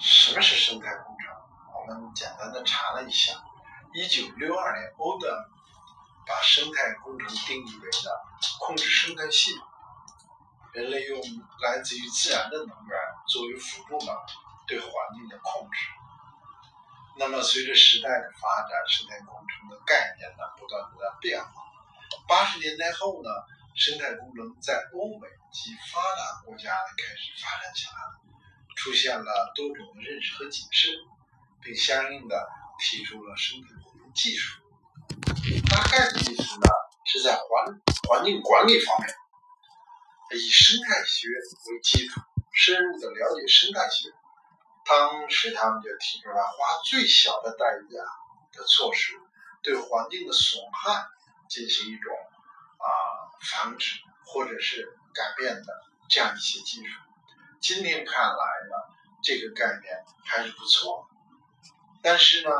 什么是生态工程？我们简单的查了一下，一九六二年，欧德把生态工程定义为了控制生态系统，人类用来自于自然的能源作为辅助呢，对环境的控制。那么随着时代的发展，生态工程的概念呢不断的在变化。八十年代后呢，生态工程在欧美及发达国家开始发展起来了。出现了多种的认识和解释，并相应的提出了生态互动技术。大概的意思呢，是在环环境管理方面，以生态学为基础，深入的了解生态学。当时他们就提出了花最小的代价的措施，对环境的损害进行一种啊防止或者是改变的这样一些技术。今天看来呢，这个概念还是不错，但是呢，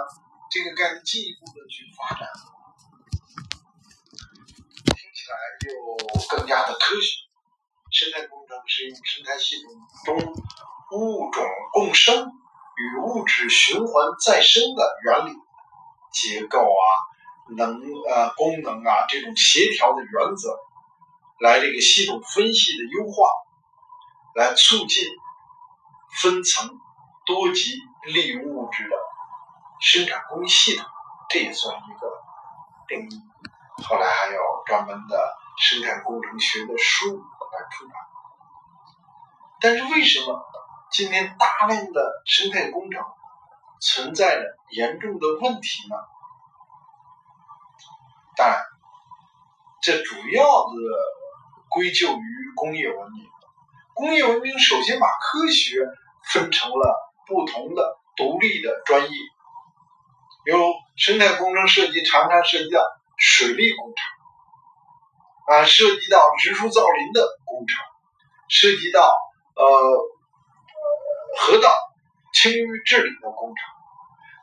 这个概念进一步的去发展，听起来又更加的科学。生态工程是用生态系统中物种共生与物质循环再生的原理、结构啊、能呃功能啊这种协调的原则，来这个系统分析的优化。来促进分层多级利用物质的生产工艺系统，这也算一个定义。后来还有专门的生态工程学的书来出版。但是为什么今天大量的生态工程存在着严重的问题呢？当然，这主要的归咎于工业文明。工业文明首先把科学分成了不同的独立的专业，有生态工程涉及常常涉及到水利工程，啊，涉及到植树造林的工程，涉及到呃河道清淤治理的工程。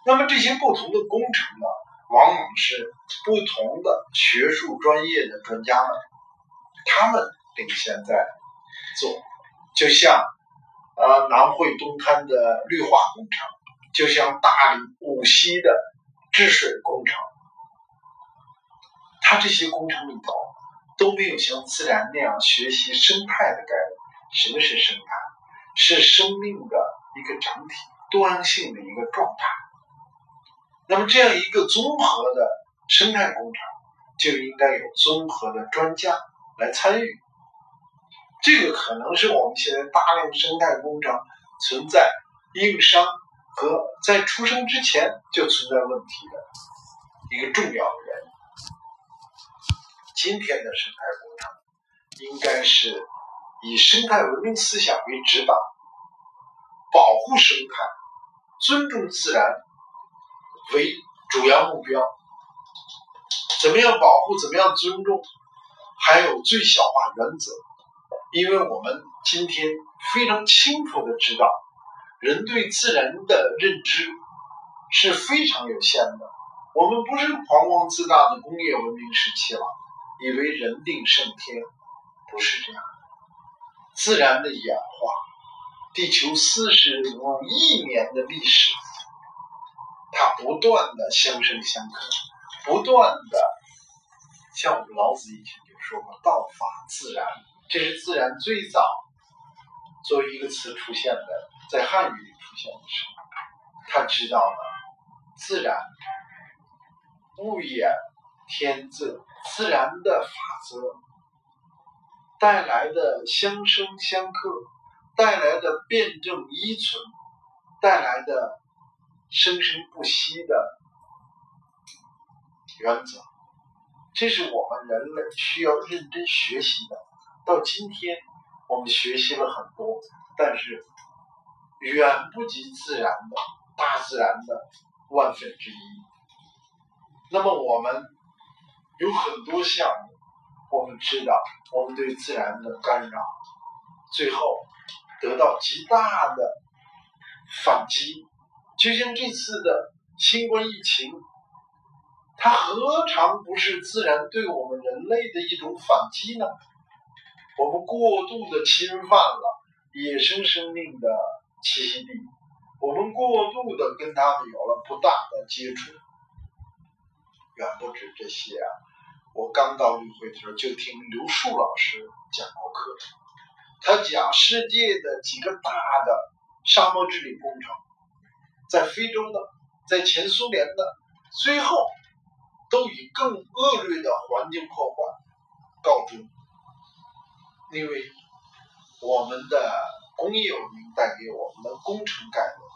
那么这些不同的工程呢，往往是不同的学术专业的专家们，他们领先在做。就像，呃，南汇东滩的绿化工程，就像大理五溪的治水工程，它这些工程里头都没有像自然那样学习生态的概念。什么是生态？是生命的一个整体，多样性的一个状态。那么这样一个综合的生态工程，就应该有综合的专家来参与。这个可能是我们现在大量生态工程存在硬伤和在出生之前就存在问题的一个重要的原因。今天的生态工程应该是以生态文明思想为指导，保护生态、尊重自然为主要目标。怎么样保护？怎么样尊重？还有最小化原则。因为我们今天非常清楚的知道，人对自然的认知是非常有限的。我们不是狂妄自大的工业文明时期了，以为人定胜天，不是这样。自然的演化，地球四十五亿年的历史，它不断的相生相克，不断的，像我们老子以前就说过，道法自然。这是自然最早作为一个词出现的，在汉语里出现的时候，他知道了自然物也天自自然的法则带来的相生相克，带来的辩证依存，带来的生生不息的原则，这是我们人类需要认真学习的。到今天，我们学习了很多，但是远不及自然的大自然的万分之一。那么我们有很多项目，我们知道我们对自然的干扰，最后得到极大的反击。就像这次的新冠疫情，它何尝不是自然对我们人类的一种反击呢？我们过度的侵犯了野生生命的栖息地，我们过度的跟他们有了不大的接触，远不止这些啊！我刚到绿会的时候，就听刘树老师讲过课，他讲世界的几个大的沙漠治理工程，在非洲的，在前苏联的，最后都以更恶劣的环境破坏告终，因为我们的工业文明带给我们的工程概念、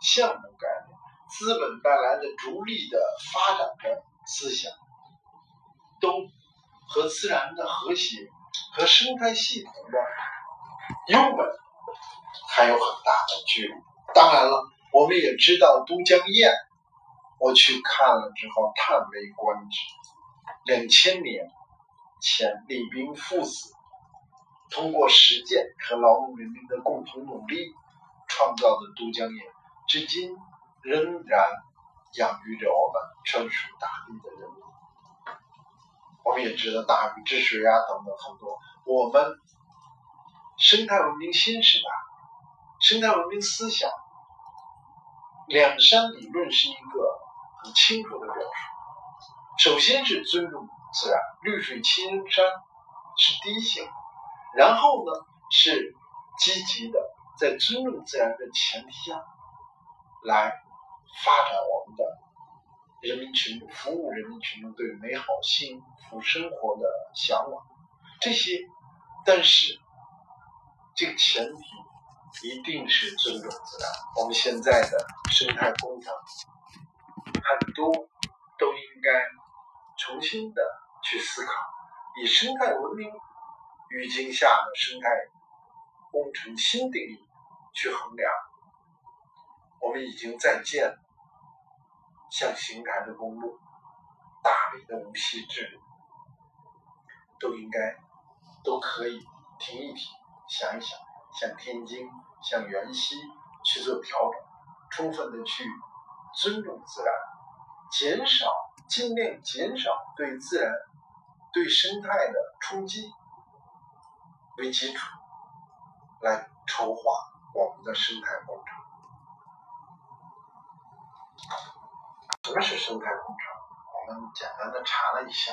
项目概念、资本带来的逐利的发展的思想。都和自然的和谐和生态系统的优美还有很大的距离。当然了，我们也知道都江堰，我去看了之后叹为观止。两千年前，李冰父子通过实践和劳动人民的共同努力创造的都江堰，至今仍然养育着我们纯属大地的人民。我们也知道大禹治水啊等等很多。我们生态文明新时代，生态文明思想，两山理论是一个很清楚的表述。首先是尊重自然，绿水青山是第一性，然后呢是积极的在尊重自然的前提下来发展我们的。人民群众服务人民群众对美好幸福生活的向往，这些，但是这个前提一定是尊重自然。我们现在的生态工程很多都应该重新的去思考，以生态文明语境下的生态工程新定义去衡量。我们已经在建。像邢台的公路、大理的无锡治理，都应该都可以停一停，想一想，向天津、向原西去做调整，充分的去尊重自然，减少尽量减少对自然、对生态的冲击为基础，来筹划我们的生态工程。什么是生态工程？我们简单的查了一下，